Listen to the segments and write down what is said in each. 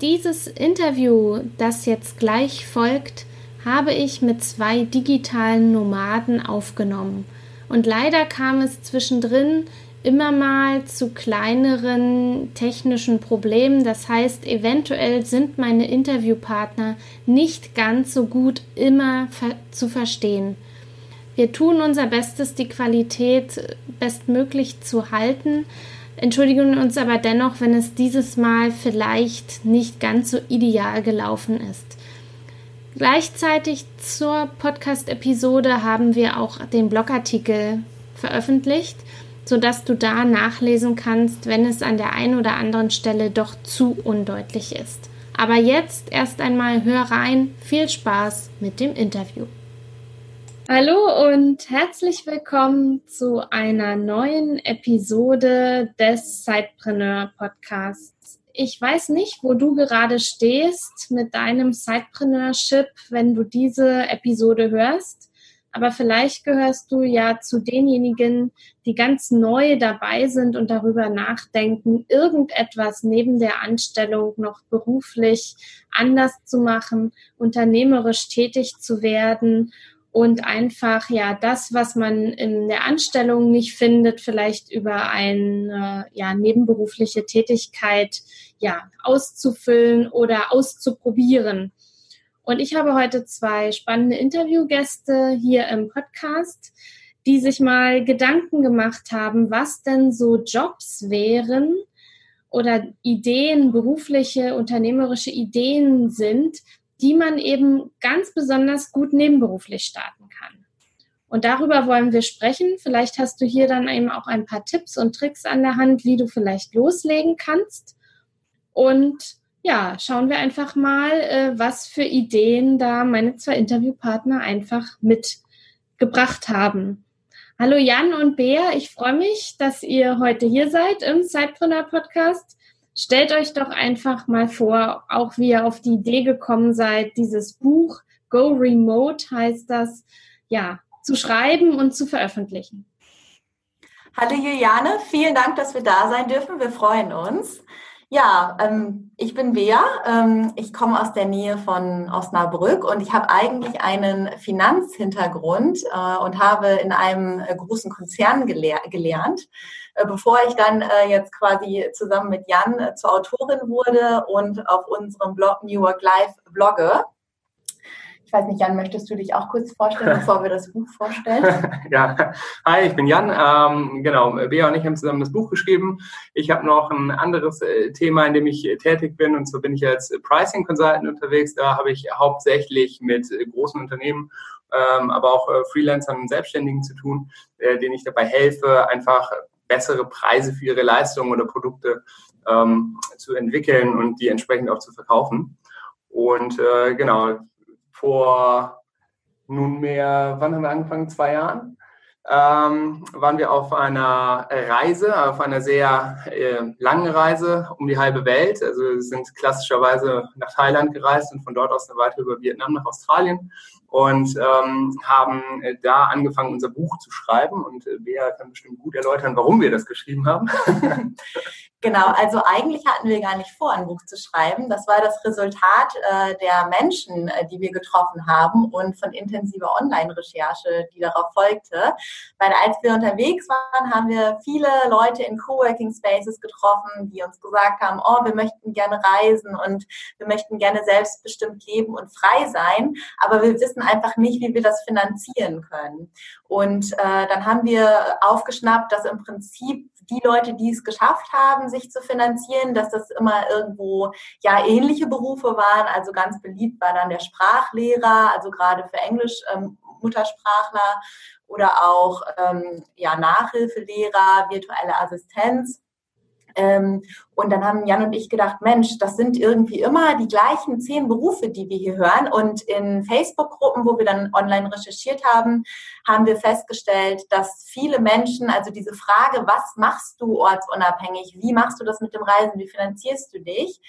Dieses Interview, das jetzt gleich folgt, habe ich mit zwei digitalen Nomaden aufgenommen. Und leider kam es zwischendrin immer mal zu kleineren technischen Problemen. Das heißt, eventuell sind meine Interviewpartner nicht ganz so gut immer ver zu verstehen. Wir tun unser Bestes, die Qualität bestmöglich zu halten, entschuldigen uns aber dennoch, wenn es dieses Mal vielleicht nicht ganz so ideal gelaufen ist. Gleichzeitig zur Podcast-Episode haben wir auch den Blogartikel veröffentlicht, sodass du da nachlesen kannst, wenn es an der einen oder anderen Stelle doch zu undeutlich ist. Aber jetzt erst einmal hör rein. Viel Spaß mit dem Interview. Hallo und herzlich willkommen zu einer neuen Episode des Sidepreneur Podcasts. Ich weiß nicht, wo du gerade stehst mit deinem Sidepreneurship, wenn du diese Episode hörst, aber vielleicht gehörst du ja zu denjenigen, die ganz neu dabei sind und darüber nachdenken, irgendetwas neben der Anstellung noch beruflich anders zu machen, unternehmerisch tätig zu werden und einfach ja das, was man in der Anstellung nicht findet, vielleicht über eine ja, nebenberufliche Tätigkeit ja auszufüllen oder auszuprobieren. Und ich habe heute zwei spannende Interviewgäste hier im Podcast, die sich mal Gedanken gemacht haben, was denn so Jobs wären oder Ideen, berufliche, unternehmerische Ideen sind, die man eben ganz besonders gut nebenberuflich starten kann. Und darüber wollen wir sprechen. Vielleicht hast du hier dann eben auch ein paar Tipps und Tricks an der Hand, wie du vielleicht loslegen kannst. Und ja, schauen wir einfach mal, äh, was für Ideen da meine zwei Interviewpartner einfach mitgebracht haben. Hallo Jan und Bea, ich freue mich, dass ihr heute hier seid im Sidepreneur Podcast. Stellt euch doch einfach mal vor, auch wie ihr auf die Idee gekommen seid, dieses Buch Go Remote heißt das, ja, zu schreiben und zu veröffentlichen. Hallo Juliane, vielen Dank, dass wir da sein dürfen. Wir freuen uns. Ja, ähm, ich bin Bea. Ähm, ich komme aus der Nähe von Osnabrück und ich habe eigentlich einen Finanzhintergrund äh, und habe in einem äh, großen Konzern gelehr gelernt, äh, bevor ich dann äh, jetzt quasi zusammen mit Jan äh, zur Autorin wurde und auf unserem Blog New Work Life blogge. Ich weiß nicht, Jan, möchtest du dich auch kurz vorstellen, bevor wir das Buch vorstellen? ja, hi, ich bin Jan. Ähm, genau, Bea und ich haben zusammen das Buch geschrieben. Ich habe noch ein anderes äh, Thema, in dem ich äh, tätig bin, und zwar bin ich als Pricing Consultant unterwegs. Da habe ich hauptsächlich mit äh, großen Unternehmen, ähm, aber auch Freelancern und Selbstständigen zu tun, denen ich dabei helfe, einfach bessere Preise für ihre Leistungen oder Produkte ähm, zu entwickeln und die entsprechend auch zu verkaufen. Und äh, genau, vor nunmehr, wann haben wir angefangen? Zwei Jahren. Ähm, waren wir auf einer Reise, auf einer sehr äh, langen Reise um die halbe Welt. Also wir sind klassischerweise nach Thailand gereist und von dort aus dann weiter über Vietnam nach Australien und ähm, haben da angefangen, unser Buch zu schreiben. Und äh, Bea kann bestimmt gut erläutern, warum wir das geschrieben haben. Genau, also eigentlich hatten wir gar nicht vor, ein Buch zu schreiben. Das war das Resultat äh, der Menschen, äh, die wir getroffen haben und von intensiver Online-Recherche, die darauf folgte. Weil als wir unterwegs waren, haben wir viele Leute in Coworking Spaces getroffen, die uns gesagt haben, oh, wir möchten gerne reisen und wir möchten gerne selbstbestimmt leben und frei sein, aber wir wissen einfach nicht, wie wir das finanzieren können. Und äh, dann haben wir aufgeschnappt, dass im Prinzip die Leute, die es geschafft haben, sich zu finanzieren, dass das immer irgendwo ja ähnliche Berufe waren. Also ganz beliebt war dann der Sprachlehrer, also gerade für Englisch ähm, Muttersprachler oder auch ähm, ja Nachhilfelehrer, virtuelle Assistenz. Ähm, und dann haben Jan und ich gedacht, Mensch, das sind irgendwie immer die gleichen zehn Berufe, die wir hier hören. Und in Facebook-Gruppen, wo wir dann online recherchiert haben, haben wir festgestellt, dass viele Menschen, also diese Frage, was machst du ortsunabhängig, wie machst du das mit dem Reisen, wie finanzierst du dich,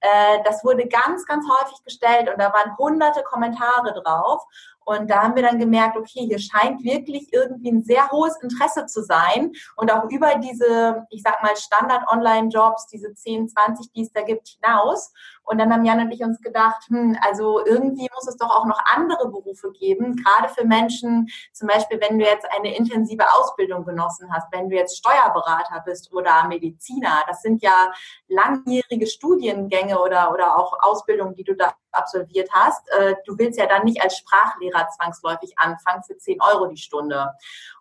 äh, das wurde ganz, ganz häufig gestellt und da waren hunderte Kommentare drauf. Und da haben wir dann gemerkt, okay, hier scheint wirklich irgendwie ein sehr hohes Interesse zu sein und auch über diese, ich sag mal, Standard-Online-Jobs, diese 10, 20, die es da gibt, hinaus. Und dann haben Jan und ich uns gedacht, hm, also irgendwie muss es doch auch noch andere Berufe geben, gerade für Menschen, zum Beispiel, wenn du jetzt eine intensive Ausbildung genossen hast, wenn du jetzt Steuerberater bist oder Mediziner, das sind ja langjährige Studiengänge oder, oder auch Ausbildungen, die du da absolviert hast. Äh, du willst ja dann nicht als Sprachlehrer zwangsläufig anfangen für 10 Euro die Stunde.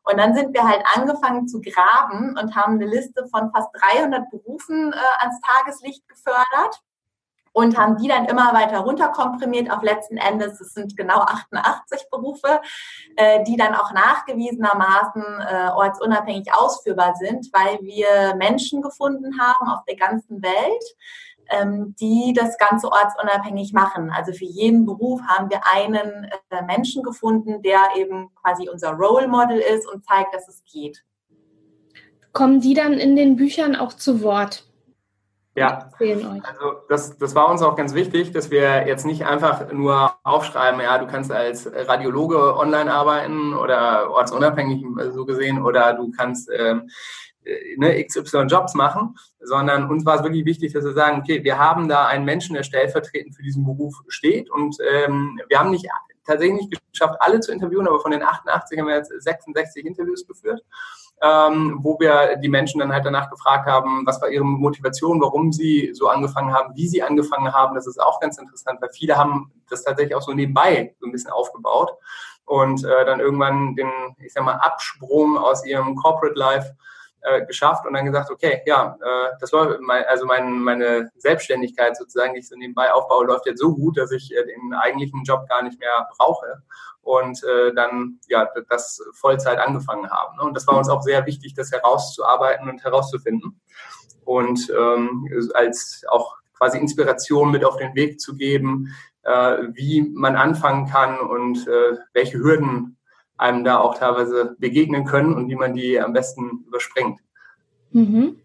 Und dann sind wir halt angefangen zu graben und haben eine Liste von fast 300 Berufen äh, ans Tageslicht gefördert und haben die dann immer weiter runterkomprimiert auf letzten Endes, es sind genau 88 Berufe, äh, die dann auch nachgewiesenermaßen ortsunabhängig ausführbar sind, weil wir Menschen gefunden haben auf der ganzen Welt, ähm, die das Ganze ortsunabhängig machen. Also für jeden Beruf haben wir einen äh, Menschen gefunden, der eben quasi unser Role Model ist und zeigt, dass es geht. Kommen die dann in den Büchern auch zu Wort? Ja, also das, das war uns auch ganz wichtig, dass wir jetzt nicht einfach nur aufschreiben, ja, du kannst als Radiologe online arbeiten oder ortsunabhängig so gesehen oder du kannst ähm, äh, ne, XY Jobs machen, sondern uns war es wirklich wichtig, dass wir sagen, okay, wir haben da einen Menschen, der stellvertretend für diesen Beruf steht und ähm, wir haben nicht tatsächlich nicht geschafft, alle zu interviewen, aber von den 88 haben wir jetzt 66 Interviews geführt ähm, wo wir die Menschen dann halt danach gefragt haben, was war ihre Motivation, warum sie so angefangen haben, wie sie angefangen haben. Das ist auch ganz interessant, weil viele haben das tatsächlich auch so nebenbei so ein bisschen aufgebaut und äh, dann irgendwann den, ich sag mal, Absprung aus ihrem Corporate Life äh, geschafft und dann gesagt, okay, ja, äh, das läuft, mein, also mein, meine Selbstständigkeit sozusagen, die ich so nebenbei aufbaue, läuft jetzt so gut, dass ich äh, den eigentlichen Job gar nicht mehr brauche und äh, dann ja das Vollzeit angefangen haben. Ne? Und das war uns auch sehr wichtig, das herauszuarbeiten und herauszufinden und ähm, als auch quasi Inspiration mit auf den Weg zu geben, äh, wie man anfangen kann und äh, welche Hürden einem da auch teilweise begegnen können und wie man die am besten überspringt. Mhm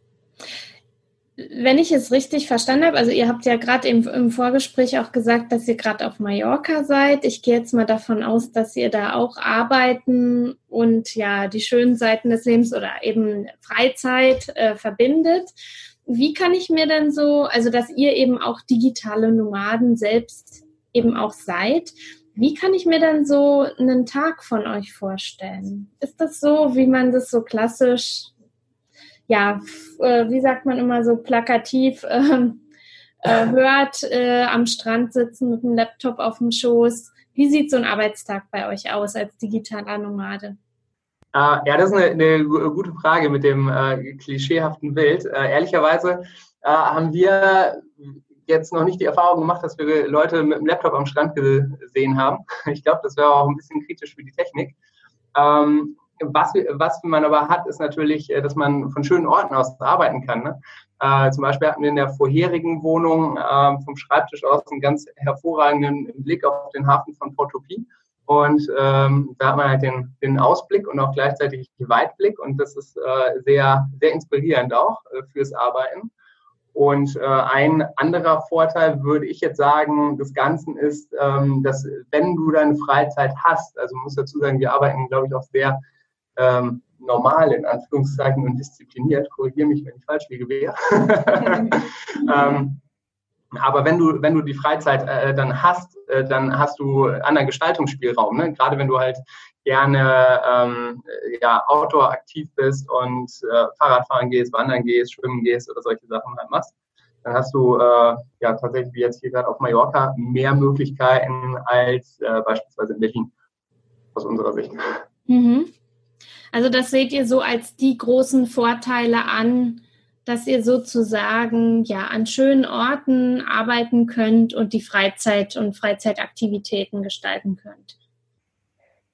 wenn ich es richtig verstanden habe, also ihr habt ja gerade im, im, Vorgespräch auch gesagt, dass ihr gerade auf Mallorca seid. Ich gehe jetzt mal davon aus, dass ihr da auch arbeiten und ja die schönen Seiten des Lebens oder eben Freizeit äh, verbindet. Wie kann ich mir denn so, also dass ihr eben auch digitale Nomaden selbst eben auch seid, wie kann ich mir dann so einen Tag von euch vorstellen? Ist das so, wie man das so klassisch ja, äh, wie sagt man immer so plakativ, ähm, äh, hört, äh, am Strand sitzen mit dem Laptop auf dem Schoß. Wie sieht so ein Arbeitstag bei euch aus als digitaler Nomade? Uh, ja, das ist eine, eine, gute Frage mit dem äh, klischeehaften Bild. Äh, ehrlicherweise äh, haben wir jetzt noch nicht die Erfahrung gemacht, dass wir Leute mit dem Laptop am Strand gesehen haben. Ich glaube, das wäre auch ein bisschen kritisch für die Technik. Ähm, was, was man aber hat, ist natürlich, äh, dass man von schönen Orten aus arbeiten kann. Ne? Äh, zum Beispiel hatten wir in der vorherigen Wohnung äh, vom Schreibtisch aus einen ganz hervorragenden Blick auf den Hafen von Portopie. Und ähm, da hat man halt den, den Ausblick und auch gleichzeitig den Weitblick. Und das ist äh, sehr, sehr inspirierend auch äh, fürs Arbeiten. Und äh, ein anderer Vorteil würde ich jetzt sagen, des Ganzen ist, ähm, dass wenn du deine Freizeit hast, also muss dazu sagen, wir arbeiten, glaube ich, auch sehr ähm, normal in Anführungszeichen und diszipliniert. Korrigiere mich, wenn ich falsch liege, wäre. ähm, aber wenn du, wenn du die Freizeit äh, dann hast, äh, dann hast du anderen Gestaltungsspielraum. Ne? Gerade wenn du halt gerne ähm, ja, Outdoor aktiv bist und äh, Fahrradfahren gehst, wandern gehst, schwimmen gehst oder solche Sachen halt machst, dann hast du äh, ja tatsächlich wie jetzt hier gerade auf Mallorca mehr Möglichkeiten als äh, beispielsweise in Berlin aus unserer Sicht. Mhm. Also das seht ihr so als die großen Vorteile an, dass ihr sozusagen ja an schönen Orten arbeiten könnt und die Freizeit und Freizeitaktivitäten gestalten könnt.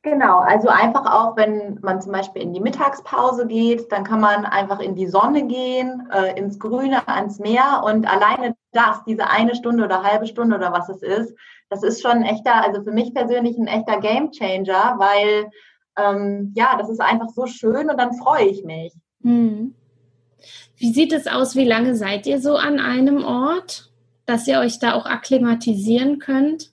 Genau, also einfach auch, wenn man zum Beispiel in die Mittagspause geht, dann kann man einfach in die Sonne gehen, äh, ins Grüne, ans Meer und alleine das, diese eine Stunde oder halbe Stunde oder was es ist, das ist schon ein echter, also für mich persönlich ein echter Gamechanger, weil ähm, ja, das ist einfach so schön und dann freue ich mich. Hm. Wie sieht es aus? Wie lange seid ihr so an einem Ort, dass ihr euch da auch akklimatisieren könnt?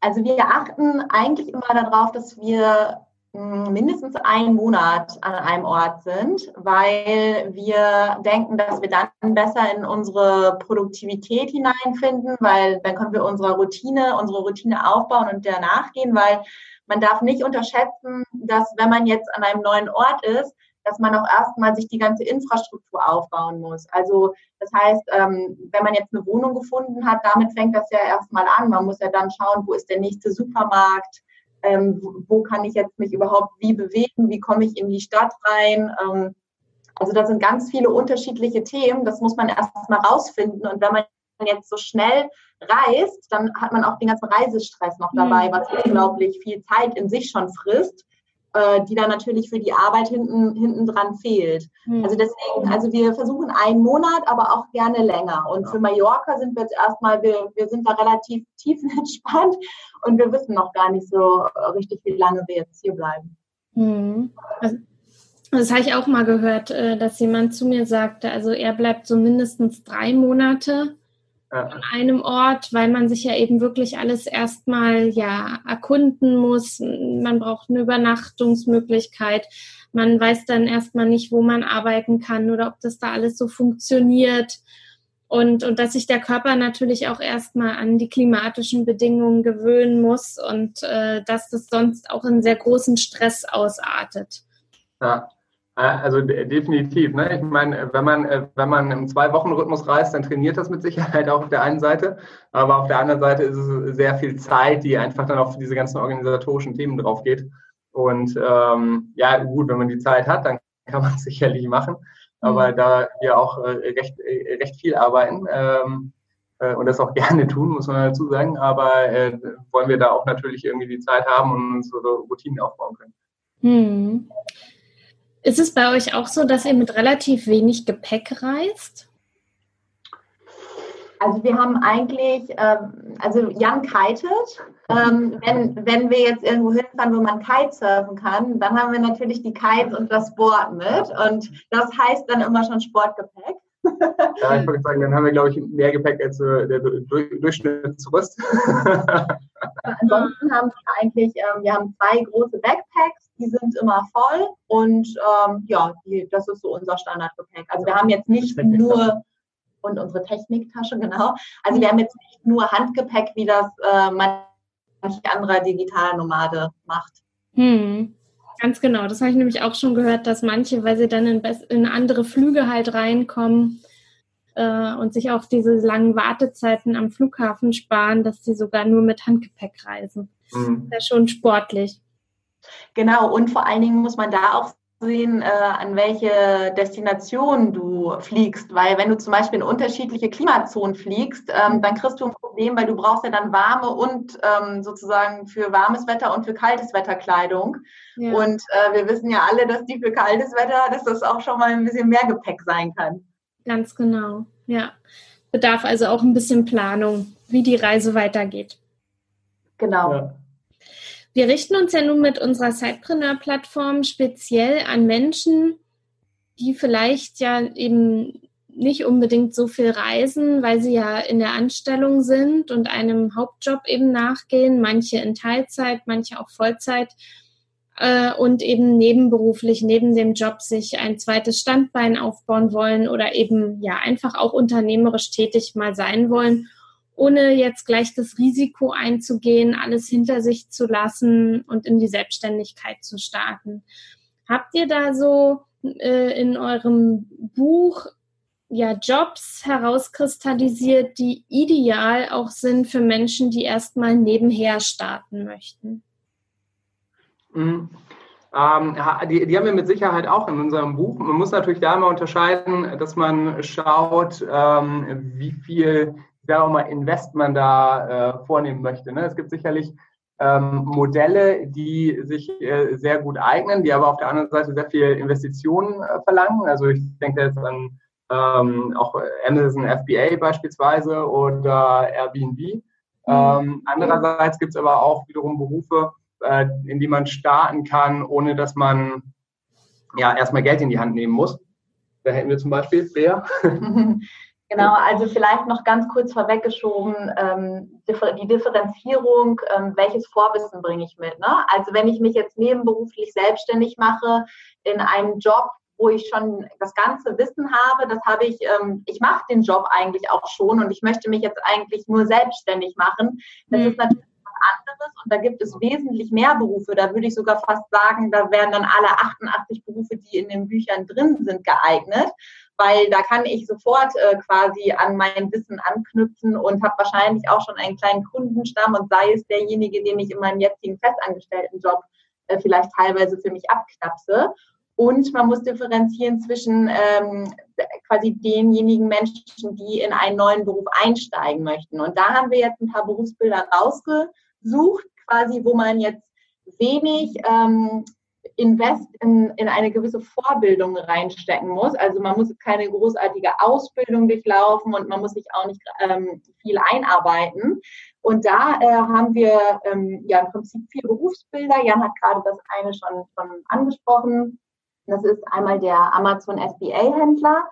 Also wir achten eigentlich immer darauf, dass wir hm, mindestens einen Monat an einem Ort sind, weil wir denken, dass wir dann besser in unsere Produktivität hineinfinden, weil dann können wir unsere Routine, unsere Routine aufbauen und der nachgehen, weil man darf nicht unterschätzen, dass wenn man jetzt an einem neuen Ort ist, dass man auch erstmal sich die ganze Infrastruktur aufbauen muss. Also das heißt, ähm, wenn man jetzt eine Wohnung gefunden hat, damit fängt das ja erstmal an. Man muss ja dann schauen, wo ist der nächste Supermarkt, ähm, wo kann ich jetzt mich überhaupt wie bewegen, wie komme ich in die Stadt rein. Ähm, also da sind ganz viele unterschiedliche Themen, das muss man erstmal rausfinden. Und wenn man jetzt so schnell reist, dann hat man auch den ganzen Reisestress noch dabei, mhm. was unglaublich viel Zeit in sich schon frisst äh, die dann natürlich für die Arbeit hinten, hinten dran fehlt. Mhm. Also deswegen, also wir versuchen einen Monat, aber auch gerne länger. Und für Mallorca sind wir jetzt erstmal, wir, wir sind da relativ tiefenentspannt und wir wissen noch gar nicht so richtig, wie lange wir jetzt hier bleiben. Mhm. Also, das habe ich auch mal gehört, äh, dass jemand zu mir sagte, also er bleibt so mindestens drei Monate an einem Ort, weil man sich ja eben wirklich alles erstmal ja erkunden muss. Man braucht eine Übernachtungsmöglichkeit. Man weiß dann erstmal nicht, wo man arbeiten kann oder ob das da alles so funktioniert. Und, und dass sich der Körper natürlich auch erstmal an die klimatischen Bedingungen gewöhnen muss und äh, dass das sonst auch in sehr großen Stress ausartet. Ja, also definitiv. Ne? Ich meine, wenn man, äh, wenn man im Zwei-Wochen-Rhythmus reist, dann trainiert das mit Sicherheit auch auf der einen Seite. Aber auf der anderen Seite ist es sehr viel Zeit, die einfach dann auf diese ganzen organisatorischen Themen drauf geht. Und ähm, ja, gut, wenn man die Zeit hat, dann kann man es sicherlich machen. Aber mhm. da wir auch äh, recht, äh, recht viel arbeiten ähm, äh, und das auch gerne tun, muss man dazu sagen, aber äh, wollen wir da auch natürlich irgendwie die Zeit haben und unsere Routinen aufbauen können. Hm. Ist es bei euch auch so, dass ihr mit relativ wenig Gepäck reist? Also wir haben eigentlich, ähm, also Jan kitet. Ähm, wenn, wenn wir jetzt irgendwo hinfahren, wo man Kitesurfen kann, dann haben wir natürlich die Kites und das Board mit. Und das heißt dann immer schon Sportgepäck. Ja, ich würde sagen, dann haben wir, glaube ich, mehr Gepäck als äh, der Durchschnittstourist. Ansonsten haben wir eigentlich, ähm, wir haben zwei große Backpacks, die sind immer voll und ähm, ja, die, das ist so unser Standardgepäck. Also wir haben jetzt nicht nur und unsere Techniktasche, genau. Also wir haben jetzt nicht nur Handgepäck, wie das äh, manch anderer Digitalnomade macht. Hm. Ganz genau, das habe ich nämlich auch schon gehört, dass manche, weil sie dann in, in andere Flüge halt reinkommen äh, und sich auch diese langen Wartezeiten am Flughafen sparen, dass sie sogar nur mit Handgepäck reisen. Mhm. Das ist ja schon sportlich. Genau, und vor allen Dingen muss man da auch sehen, äh, an welche Destination du fliegst. Weil wenn du zum Beispiel in unterschiedliche Klimazonen fliegst, ähm, dann kriegst du ein Problem, weil du brauchst ja dann warme und ähm, sozusagen für warmes Wetter und für kaltes Wetter Kleidung. Ja. Und äh, wir wissen ja alle, dass die für kaltes Wetter, dass das auch schon mal ein bisschen mehr Gepäck sein kann. Ganz genau, ja. Bedarf also auch ein bisschen Planung, wie die Reise weitergeht. Genau. Ja. Wir richten uns ja nun mit unserer Sidepreneur-Plattform speziell an Menschen, die vielleicht ja eben nicht unbedingt so viel reisen, weil sie ja in der Anstellung sind und einem Hauptjob eben nachgehen, manche in Teilzeit, manche auch Vollzeit äh, und eben nebenberuflich neben dem Job sich ein zweites Standbein aufbauen wollen oder eben ja einfach auch unternehmerisch tätig mal sein wollen ohne jetzt gleich das Risiko einzugehen, alles hinter sich zu lassen und in die Selbstständigkeit zu starten. Habt ihr da so äh, in eurem Buch ja Jobs herauskristallisiert, die ideal auch sind für Menschen, die erstmal nebenher starten möchten? Mhm. Ähm, die, die, haben wir mit Sicherheit auch in unserem Buch. Man muss natürlich da mal unterscheiden, dass man schaut, ähm, wie viel sage mal, Invest man da äh, vornehmen möchte. Ne? Es gibt sicherlich ähm, Modelle, die sich äh, sehr gut eignen, die aber auf der anderen Seite sehr viel Investitionen äh, verlangen. Also ich denke jetzt an ähm, auch Amazon FBA beispielsweise oder Airbnb. Mhm. Ähm, andererseits gibt es aber auch wiederum Berufe, äh, in die man starten kann, ohne dass man ja erstmal Geld in die Hand nehmen muss. Da hätten wir zum Beispiel Bea. Genau, also vielleicht noch ganz kurz vorweggeschoben, ähm, die Differenzierung, ähm, welches Vorwissen bringe ich mit. Ne? Also wenn ich mich jetzt nebenberuflich selbstständig mache in einem Job, wo ich schon das ganze Wissen habe, das habe ich, ähm, ich mache den Job eigentlich auch schon und ich möchte mich jetzt eigentlich nur selbstständig machen. Das mhm. ist natürlich was anderes und da gibt es wesentlich mehr Berufe. Da würde ich sogar fast sagen, da wären dann alle 88 Berufe, die in den Büchern drin sind, geeignet weil da kann ich sofort äh, quasi an mein Wissen anknüpfen und habe wahrscheinlich auch schon einen kleinen Kundenstamm und sei es derjenige, den ich in meinem jetzigen festangestellten Job äh, vielleicht teilweise für mich abknapse. Und man muss differenzieren zwischen ähm, quasi denjenigen Menschen, die in einen neuen Beruf einsteigen möchten. Und da haben wir jetzt ein paar Berufsbilder rausgesucht, quasi, wo man jetzt wenig ähm, Invest in, in eine gewisse Vorbildung reinstecken muss. Also man muss keine großartige Ausbildung durchlaufen und man muss sich auch nicht ähm, viel einarbeiten. Und da äh, haben wir ähm, ja im Prinzip vier Berufsbilder. Jan hat gerade das eine schon, schon angesprochen. Das ist einmal der Amazon FBA-Händler.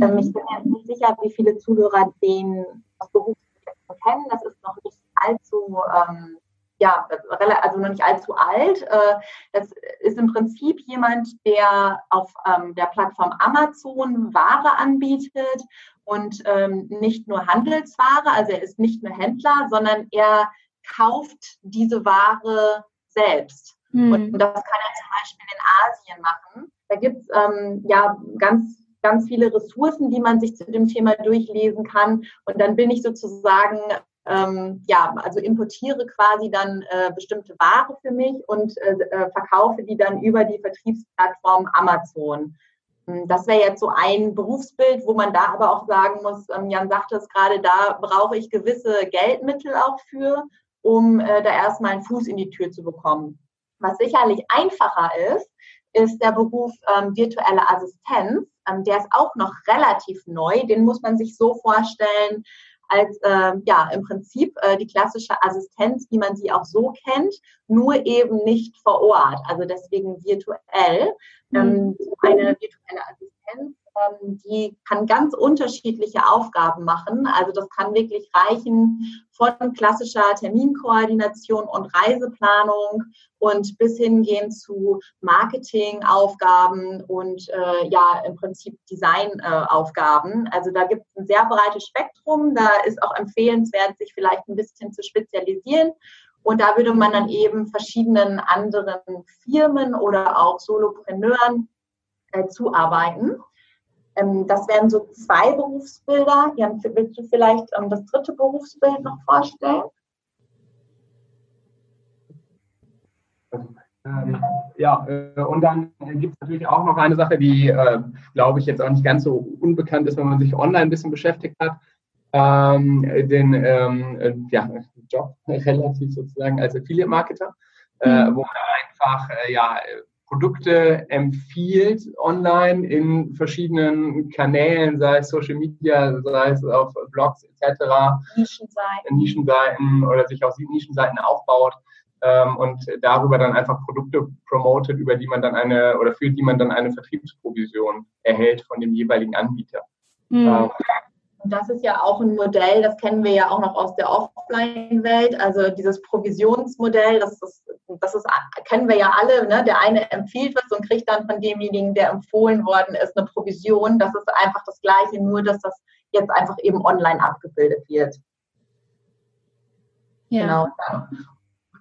Ähm, ich bin jetzt nicht sicher, wie viele Zuhörer den das Berufsbild kennen. Das ist noch nicht allzu ähm, ja, also noch nicht allzu alt. Äh, das ist im Prinzip jemand, der auf ähm, der Plattform Amazon Ware anbietet und ähm, nicht nur Handelsware, also er ist nicht nur Händler, sondern er kauft diese Ware selbst. Mhm. Und das kann er zum Beispiel in Asien machen. Da gibt es ähm, ja ganz ganz viele Ressourcen, die man sich zu dem Thema durchlesen kann. Und dann bin ich sozusagen ähm, ja, also importiere quasi dann äh, bestimmte Ware für mich und äh, äh verkaufe die dann über die Vertriebsplattform Amazon. Hm, das wäre jetzt so ein Berufsbild, wo man da aber auch sagen muss, ähm, Jan sagte es gerade, da brauche ich gewisse Geldmittel auch für, um äh, da erstmal einen Fuß in die Tür zu bekommen. Was sicherlich einfacher ist, ist der Beruf ähm, virtuelle Assistenz. Ähm, der ist auch noch relativ neu. Den muss man sich so vorstellen, als äh, ja im Prinzip äh, die klassische Assistenz, wie man sie auch so kennt, nur eben nicht vor Ort, also deswegen virtuell. Mhm. Ähm, eine virtuelle Assistenz die kann ganz unterschiedliche Aufgaben machen. Also das kann wirklich reichen von klassischer Terminkoordination und Reiseplanung und bis hingehen zu Marketingaufgaben und äh, ja im Prinzip Designaufgaben. Äh, also da gibt es ein sehr breites Spektrum. Da ist auch empfehlenswert, sich vielleicht ein bisschen zu spezialisieren. Und da würde man dann eben verschiedenen anderen Firmen oder auch Solopreneuren äh, zuarbeiten. Ähm, das wären so zwei Berufsbilder. Jan, willst du vielleicht ähm, das dritte Berufsbild noch vorstellen? Ja, äh, und dann gibt es natürlich auch noch eine Sache, die, äh, glaube ich, jetzt auch nicht ganz so unbekannt ist, wenn man sich online ein bisschen beschäftigt hat. Ähm, den äh, ja, Job relativ sozusagen als Affiliate-Marketer, mhm. wo man einfach ja, Produkte empfiehlt online in verschiedenen Kanälen, sei es Social Media, sei es auf Blogs etc. Nischenseiten. Nischenseiten oder sich auf Nischenseiten aufbaut ähm, und darüber dann einfach Produkte promotet, über die man dann eine oder für die man dann eine Vertriebsprovision erhält von dem jeweiligen Anbieter. Mhm. Ähm, das ist ja auch ein Modell, das kennen wir ja auch noch aus der Offline-Welt. Also dieses Provisionsmodell, das, das, das ist, kennen wir ja alle. Ne? Der eine empfiehlt was und kriegt dann von demjenigen, der empfohlen worden ist, eine Provision. Das ist einfach das Gleiche, nur dass das jetzt einfach eben online abgebildet wird. Ja. Genau.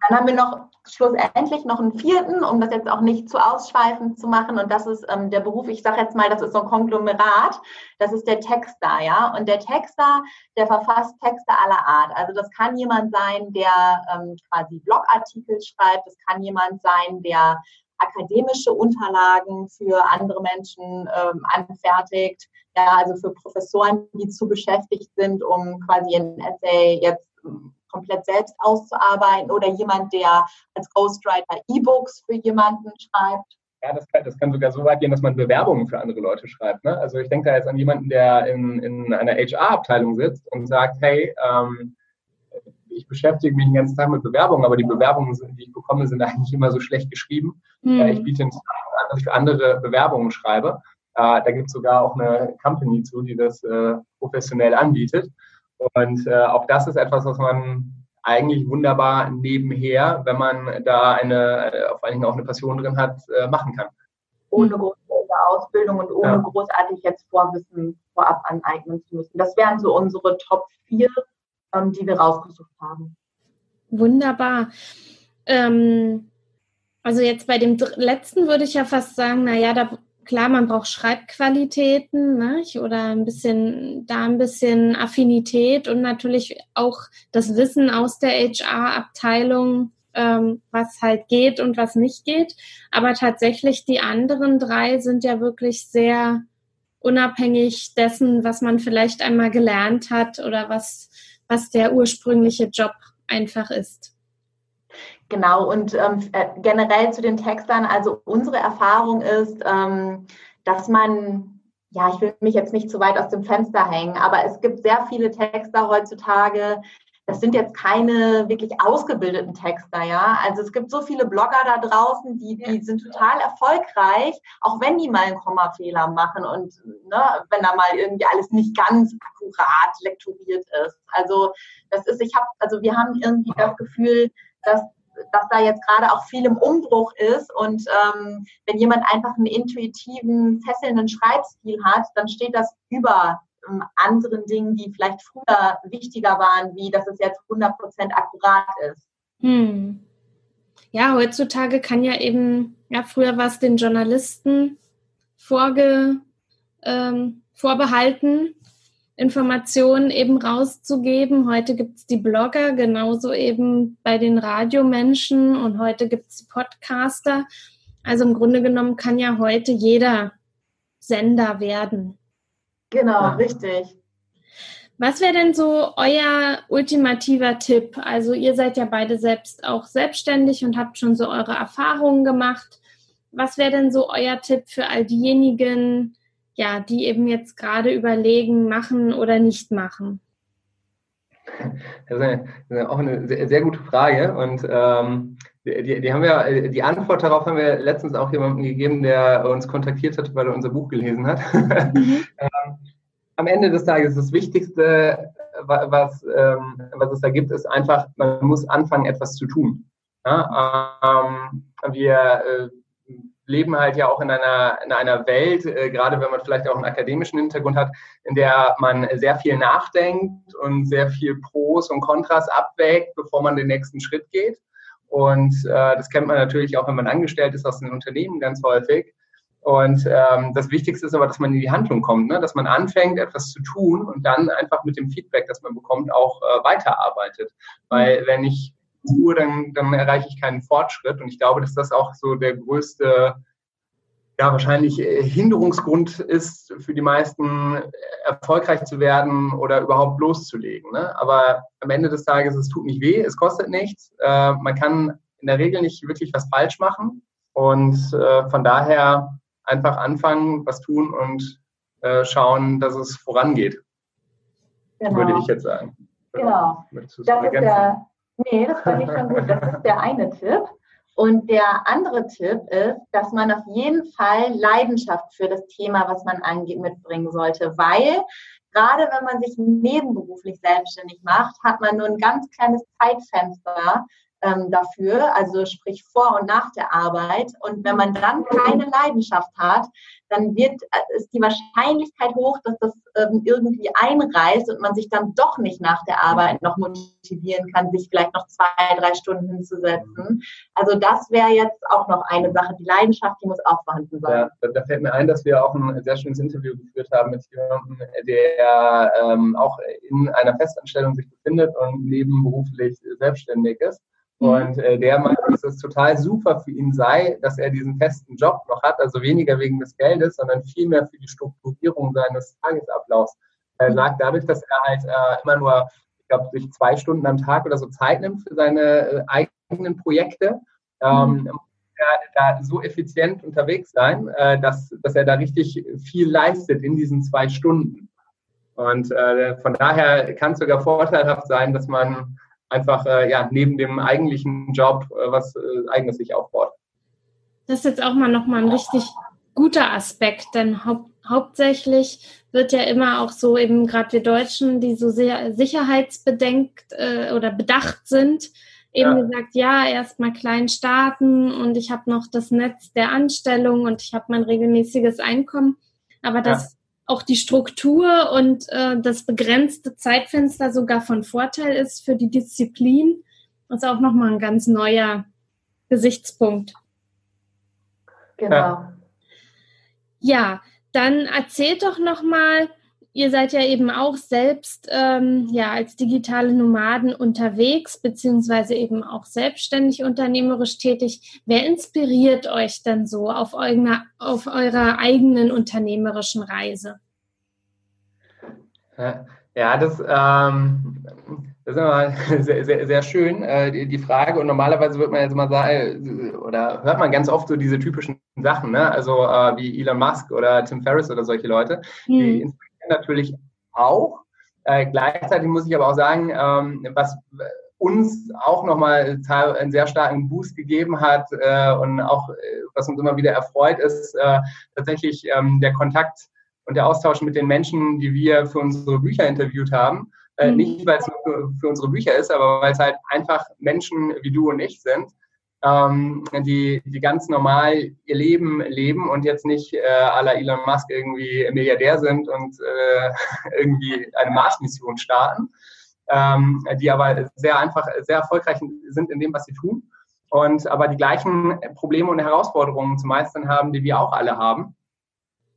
Dann haben wir noch schlussendlich noch einen vierten, um das jetzt auch nicht zu ausschweifend zu machen. Und das ist ähm, der Beruf, ich sage jetzt mal, das ist so ein Konglomerat. Das ist der Texter, ja. Und der Texter, der verfasst Texte aller Art. Also das kann jemand sein, der ähm, quasi Blogartikel schreibt. Das kann jemand sein, der akademische Unterlagen für andere Menschen ähm, anfertigt. Ja, also für Professoren, die zu beschäftigt sind, um quasi ein Essay jetzt komplett selbst auszuarbeiten oder jemand, der als Ghostwriter E-Books für jemanden schreibt? Ja, das kann, das kann sogar so weit gehen, dass man Bewerbungen für andere Leute schreibt. Ne? Also ich denke da jetzt an jemanden, der in, in einer HR-Abteilung sitzt und sagt, hey, ähm, ich beschäftige mich den ganzen Tag mit Bewerbungen, aber die Bewerbungen, die ich bekomme, sind eigentlich immer so schlecht geschrieben. Mhm. Ich biete an, dass ich für andere Bewerbungen schreibe. Äh, da gibt es sogar auch eine Company zu, die das äh, professionell anbietet. Und äh, auch das ist etwas, was man eigentlich wunderbar nebenher, wenn man da eine, äh, vor allen Dingen auch eine Passion drin hat, äh, machen kann. Ohne große Ausbildung und ohne ja. großartig jetzt Vorwissen vorab aneignen zu müssen. Das wären so unsere Top 4, ähm, die wir rausgesucht haben. Wunderbar. Ähm, also jetzt bei dem letzten würde ich ja fast sagen, naja, da klar, man braucht Schreibqualitäten ne? oder ein bisschen, da ein bisschen Affinität und natürlich auch das Wissen aus der HR-Abteilung, ähm, was halt geht und was nicht geht. Aber tatsächlich die anderen drei sind ja wirklich sehr unabhängig dessen, was man vielleicht einmal gelernt hat oder was, was der ursprüngliche Job einfach ist. Genau, und ähm, äh, generell zu den Textern, also unsere Erfahrung ist, ähm, dass man, ja, ich will mich jetzt nicht zu weit aus dem Fenster hängen, aber es gibt sehr viele Texter heutzutage, das sind jetzt keine wirklich ausgebildeten Texter, ja. Also es gibt so viele Blogger da draußen, die, die sind total erfolgreich, auch wenn die mal einen Kommafehler machen und ne, wenn da mal irgendwie alles nicht ganz akkurat lektoriert ist. Also das ist, ich habe, also wir haben irgendwie das Gefühl, dass dass da jetzt gerade auch viel im Umbruch ist und ähm, wenn jemand einfach einen intuitiven, fesselnden Schreibstil hat, dann steht das über ähm, anderen Dingen, die vielleicht früher wichtiger waren, wie dass es jetzt 100% akkurat ist. Hm. Ja, heutzutage kann ja eben, ja, früher war es den Journalisten vorge, ähm, vorbehalten, Informationen eben rauszugeben. Heute gibt es die Blogger, genauso eben bei den Radiomenschen und heute gibt es die Podcaster. Also im Grunde genommen kann ja heute jeder Sender werden. Genau, richtig. Was wäre denn so euer ultimativer Tipp? Also ihr seid ja beide selbst auch selbstständig und habt schon so eure Erfahrungen gemacht. Was wäre denn so euer Tipp für all diejenigen, ja, die eben jetzt gerade überlegen, machen oder nicht machen? Das ist, eine, das ist auch eine sehr, sehr, gute Frage und ähm, die, die, haben wir, die Antwort darauf haben wir letztens auch jemandem gegeben, der uns kontaktiert hat, weil er unser Buch gelesen hat. Mhm. ähm, am Ende des Tages das Wichtigste, was, ähm, was es da gibt, ist einfach, man muss anfangen, etwas zu tun. Ja, ähm, wir äh, leben halt ja auch in einer, in einer Welt, äh, gerade wenn man vielleicht auch einen akademischen Hintergrund hat, in der man sehr viel nachdenkt und sehr viel Pros und Kontras abwägt, bevor man den nächsten Schritt geht. Und äh, das kennt man natürlich auch, wenn man angestellt ist aus den Unternehmen ganz häufig. Und ähm, das Wichtigste ist aber, dass man in die Handlung kommt, ne? dass man anfängt, etwas zu tun und dann einfach mit dem Feedback, das man bekommt, auch äh, weiterarbeitet. Weil wenn ich tue, dann, dann erreiche ich keinen Fortschritt. Und ich glaube, dass das auch so der größte, ja, wahrscheinlich äh, Hinderungsgrund ist für die meisten, erfolgreich zu werden oder überhaupt loszulegen. Ne? Aber am Ende des Tages, es tut nicht weh, es kostet nichts. Äh, man kann in der Regel nicht wirklich was falsch machen. Und äh, von daher einfach anfangen, was tun und äh, schauen, dass es vorangeht. Genau. Würde ich jetzt sagen. Genau. Das ist der, Nee, das fand ich schon gut. Das ist der eine Tipp. Und der andere Tipp ist, dass man auf jeden Fall Leidenschaft für das Thema, was man angeht, mitbringen sollte, weil gerade wenn man sich nebenberuflich selbstständig macht, hat man nur ein ganz kleines Zeitfenster, ähm, dafür, also sprich vor und nach der Arbeit. Und wenn man dann keine Leidenschaft hat, dann wird, äh, ist die Wahrscheinlichkeit hoch, dass das ähm, irgendwie einreißt und man sich dann doch nicht nach der Arbeit noch motivieren kann, sich vielleicht noch zwei, drei Stunden hinzusetzen. Also das wäre jetzt auch noch eine Sache. Die Leidenschaft, die muss auch vorhanden sein. Ja, da fällt mir ein, dass wir auch ein sehr schönes Interview geführt haben mit jemandem, der ähm, auch in einer Festanstellung sich befindet und nebenberuflich selbstständig ist. Mhm. Und äh, der meint, dass es total super für ihn sei, dass er diesen festen Job noch hat, also weniger wegen des Geldes, sondern vielmehr für die Strukturierung seines Tagesablaufs. Er sagt, dadurch, dass er halt äh, immer nur glaube, sich zwei Stunden am Tag oder so Zeit nimmt für seine äh, eigenen Projekte. Ähm, mhm. da so effizient unterwegs sein, äh, dass, dass er da richtig viel leistet in diesen zwei Stunden. Und äh, von daher kann es sogar vorteilhaft sein, dass man einfach äh, ja, neben dem eigentlichen Job äh, was äh, eigenes sich aufbaut. Das ist jetzt auch mal nochmal ein richtig guter Aspekt, denn hau hauptsächlich wird ja immer auch so eben gerade wir Deutschen, die so sehr sicherheitsbedenkt äh, oder bedacht sind, eben ja. gesagt, ja, erstmal klein starten und ich habe noch das Netz der Anstellung und ich habe mein regelmäßiges Einkommen. Aber dass ja. Auch die Struktur und äh, das begrenzte Zeitfenster sogar von Vorteil ist für die Disziplin, ist auch nochmal ein ganz neuer Gesichtspunkt. Genau. Ja. Ja, dann erzählt doch nochmal, ihr seid ja eben auch selbst ähm, ja als digitale Nomaden unterwegs, beziehungsweise eben auch selbstständig unternehmerisch tätig. Wer inspiriert euch denn so auf, eurer, auf eurer eigenen unternehmerischen Reise? Ja, das, ähm, das ist immer sehr, sehr, sehr schön, äh, die, die, Frage. Und normalerweise wird man jetzt mal sagen, oder hört man ganz oft so diese typischen Sachen, ne? also äh, wie Elon Musk oder Tim Ferriss oder solche Leute. Mhm. Die inspirieren natürlich auch. Äh, gleichzeitig muss ich aber auch sagen, ähm, was uns auch nochmal einen sehr starken Boost gegeben hat äh, und auch, äh, was uns immer wieder erfreut, ist äh, tatsächlich ähm, der Kontakt und der Austausch mit den Menschen, die wir für unsere Bücher interviewt haben. Äh, mhm. Nicht, weil es für, für, unsere Bücher ist, aber weil es halt einfach Menschen wie du und ich sind, ähm, die, die ganz normal ihr Leben leben und jetzt nicht äh, la Elon Musk irgendwie Milliardär sind und äh, irgendwie eine Mars-Mission starten, ähm, die aber sehr einfach, sehr erfolgreich sind in dem, was sie tun und aber die gleichen Probleme und Herausforderungen zu meistern haben, die wir auch alle haben.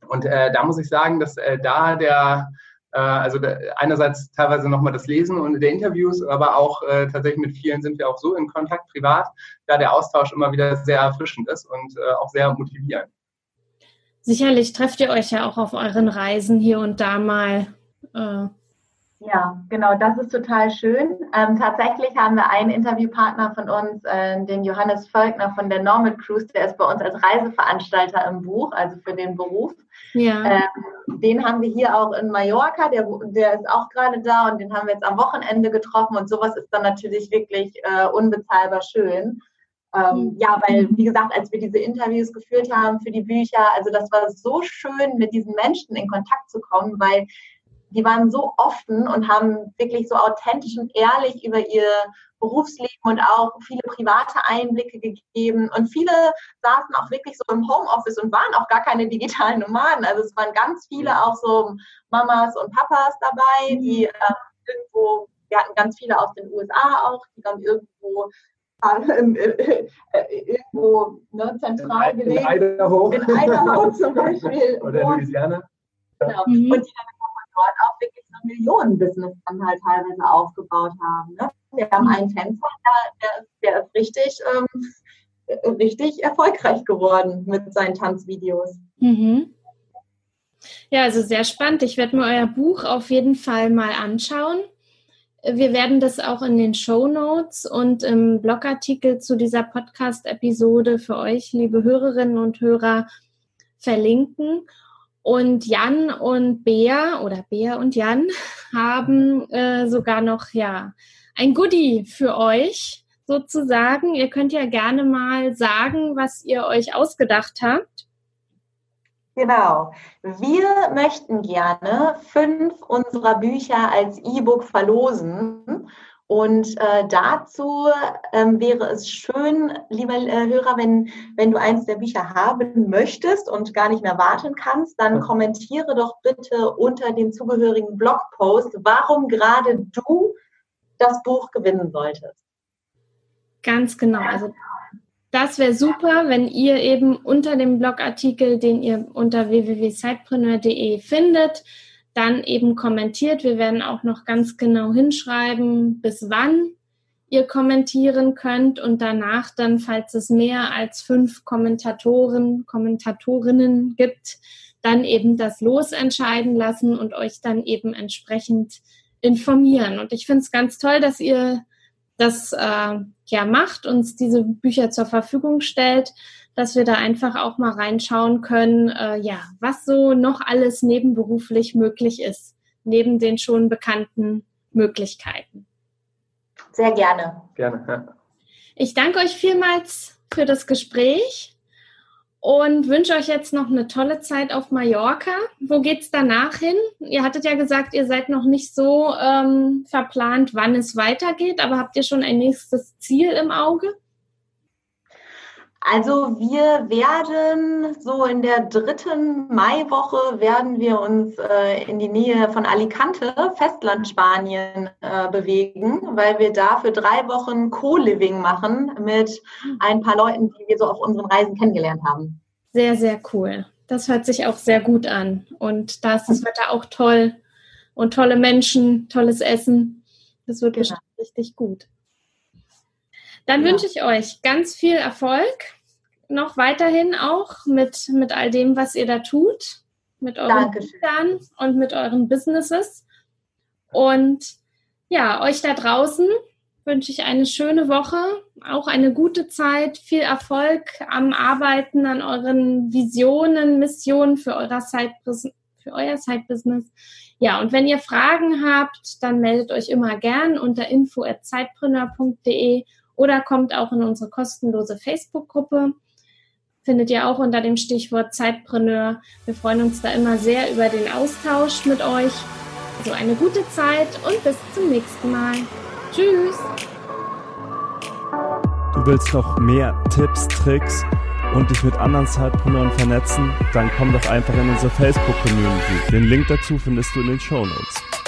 Und äh, da muss ich sagen, dass äh, da der also einerseits teilweise nochmal das Lesen und der Interviews, aber auch äh, tatsächlich mit vielen sind wir auch so in Kontakt privat, da der Austausch immer wieder sehr erfrischend ist und äh, auch sehr motivierend. Sicherlich trefft ihr euch ja auch auf euren Reisen hier und da mal. Äh ja, genau, das ist total schön. Ähm, tatsächlich haben wir einen Interviewpartner von uns, äh, den Johannes Völkner von der Normal Cruise, der ist bei uns als Reiseveranstalter im Buch, also für den Beruf. Ja. Ähm, den haben wir hier auch in Mallorca, der, der ist auch gerade da und den haben wir jetzt am Wochenende getroffen und sowas ist dann natürlich wirklich äh, unbezahlbar schön. Ähm, mhm. ja, weil, wie gesagt, als wir diese Interviews geführt haben für die Bücher, also das war so schön, mit diesen Menschen in Kontakt zu kommen, weil die waren so offen und haben wirklich so authentisch und ehrlich über ihr Berufsleben und auch viele private Einblicke gegeben. Und viele saßen auch wirklich so im Homeoffice und waren auch gar keine digitalen Nomaden. Also es waren ganz viele auch so Mamas und Papas dabei, die äh, irgendwo, wir hatten ganz viele aus den USA auch, die dann irgendwo äh, irgendwo ne, zentral gelegen. In Idaho. In Idaho zum Beispiel. Oder Louisiana. Genau. Mhm. Und die dann dort auch wirklich so ein Millionenbusiness dann halt teilweise aufgebaut haben. Ne? Wir haben einen Tänzer, der, der ist richtig, ähm, richtig erfolgreich geworden mit seinen Tanzvideos. Mhm. Ja, also sehr spannend. Ich werde mir euer Buch auf jeden Fall mal anschauen. Wir werden das auch in den Show Notes und im Blogartikel zu dieser Podcast-Episode für euch, liebe Hörerinnen und Hörer, verlinken. Und Jan und Bea oder Bea und Jan haben äh, sogar noch ja ein Goodie für euch sozusagen. Ihr könnt ja gerne mal sagen, was ihr euch ausgedacht habt. Genau. Wir möchten gerne fünf unserer Bücher als E-Book verlosen. Und äh, dazu ähm, wäre es schön, lieber äh, Hörer, wenn, wenn du eins der Bücher haben möchtest und gar nicht mehr warten kannst, dann kommentiere doch bitte unter dem zugehörigen Blogpost, warum gerade du das Buch gewinnen solltest. Ganz genau. Also das wäre super, wenn ihr eben unter dem Blogartikel, den ihr unter www.sidepreneur.de findet, dann eben kommentiert. Wir werden auch noch ganz genau hinschreiben, bis wann ihr kommentieren könnt und danach dann, falls es mehr als fünf Kommentatoren, Kommentatorinnen gibt, dann eben das Los entscheiden lassen und euch dann eben entsprechend informieren. Und ich finde es ganz toll, dass ihr das äh, ja macht, uns diese Bücher zur Verfügung stellt, dass wir da einfach auch mal reinschauen können, äh, ja, was so noch alles nebenberuflich möglich ist, neben den schon bekannten Möglichkeiten. Sehr gerne. Gerne. Ja. Ich danke euch vielmals für das Gespräch und wünsche euch jetzt noch eine tolle Zeit auf Mallorca. Wo geht's danach hin? Ihr hattet ja gesagt, ihr seid noch nicht so ähm, verplant, wann es weitergeht, aber habt ihr schon ein nächstes Ziel im Auge? Also wir werden so in der dritten Maiwoche werden wir uns äh, in die Nähe von Alicante, Festland Spanien, äh, bewegen, weil wir da für drei Wochen Co-Living machen mit ein paar Leuten, die wir so auf unseren Reisen kennengelernt haben. Sehr, sehr cool. Das hört sich auch sehr gut an. Und da ist das Wetter auch toll und tolle Menschen, tolles Essen. Das wird genau. bestimmt richtig gut. Dann ja. wünsche ich euch ganz viel Erfolg noch weiterhin auch mit, mit all dem, was ihr da tut, mit euren Büchern und mit euren Businesses. Und ja, euch da draußen wünsche ich eine schöne Woche, auch eine gute Zeit, viel Erfolg am Arbeiten, an euren Visionen, Missionen für, euer Side für euer Side-Business. Ja, und wenn ihr Fragen habt, dann meldet euch immer gern unter info.zeitpreneur.de oder kommt auch in unsere kostenlose Facebook-Gruppe findet ihr auch unter dem Stichwort Zeitpreneur. Wir freuen uns da immer sehr über den Austausch mit euch. So also eine gute Zeit und bis zum nächsten Mal. Tschüss. Du willst noch mehr Tipps, Tricks und dich mit anderen Zeitpreneuren vernetzen? Dann komm doch einfach in unsere Facebook-Community. Den Link dazu findest du in den Show Notes.